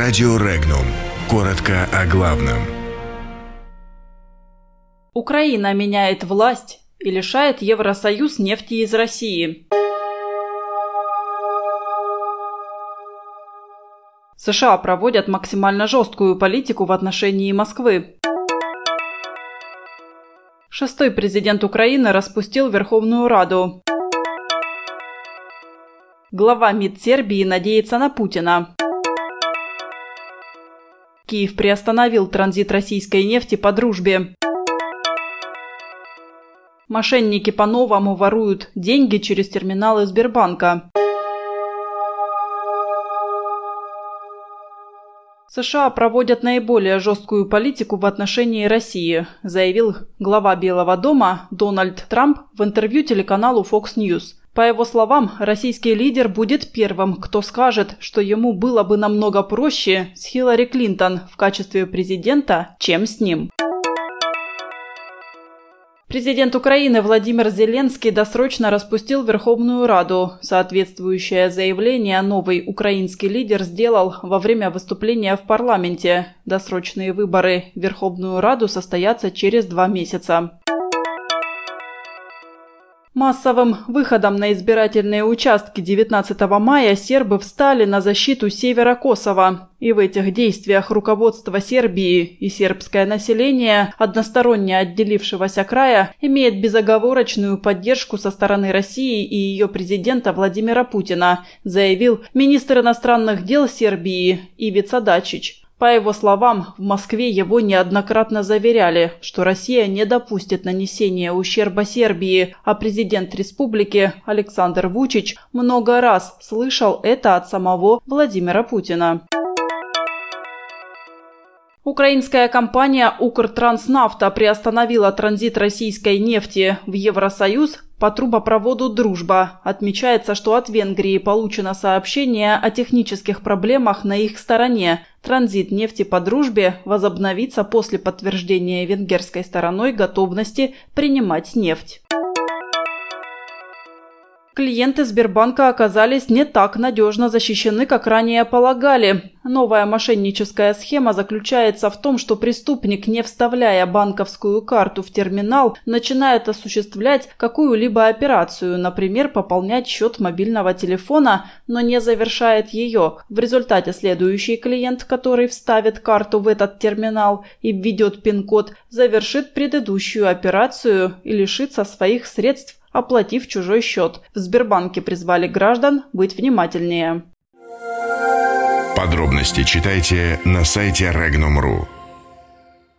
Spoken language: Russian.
Радио Регнум. Коротко о главном. Украина меняет власть и лишает Евросоюз нефти из России. США проводят максимально жесткую политику в отношении Москвы. Шестой президент Украины распустил Верховную Раду. Глава МИД Сербии надеется на Путина. Киев приостановил транзит российской нефти по дружбе. Мошенники по-новому воруют деньги через терминалы Сбербанка. США проводят наиболее жесткую политику в отношении России, заявил глава Белого дома Дональд Трамп в интервью телеканалу Fox News. По его словам, российский лидер будет первым, кто скажет, что ему было бы намного проще с Хиллари Клинтон в качестве президента, чем с ним. Президент Украины Владимир Зеленский досрочно распустил Верховную Раду. Соответствующее заявление новый украинский лидер сделал во время выступления в парламенте. Досрочные выборы в Верховную Раду состоятся через два месяца. Массовым выходом на избирательные участки 19 мая сербы встали на защиту севера Косово. И в этих действиях руководство Сербии и сербское население, односторонне отделившегося края, имеет безоговорочную поддержку со стороны России и ее президента Владимира Путина, заявил министр иностранных дел Сербии Ивица Дачич. По его словам, в Москве его неоднократно заверяли, что Россия не допустит нанесения ущерба Сербии, а президент республики Александр Вучич много раз слышал это от самого Владимира Путина. Украинская компания «Укртранснафта» приостановила транзит российской нефти в Евросоюз по трубопроводу «Дружба». Отмечается, что от Венгрии получено сообщение о технических проблемах на их стороне. Транзит нефти по «Дружбе» возобновится после подтверждения венгерской стороной готовности принимать нефть. Клиенты Сбербанка оказались не так надежно защищены, как ранее полагали. Новая мошенническая схема заключается в том, что преступник, не вставляя банковскую карту в терминал, начинает осуществлять какую-либо операцию, например, пополнять счет мобильного телефона, но не завершает ее. В результате следующий клиент, который вставит карту в этот терминал и введет пин-код, завершит предыдущую операцию и лишится своих средств оплатив чужой счет. В Сбербанке призвали граждан быть внимательнее. Подробности читайте на сайте Regnum.ru.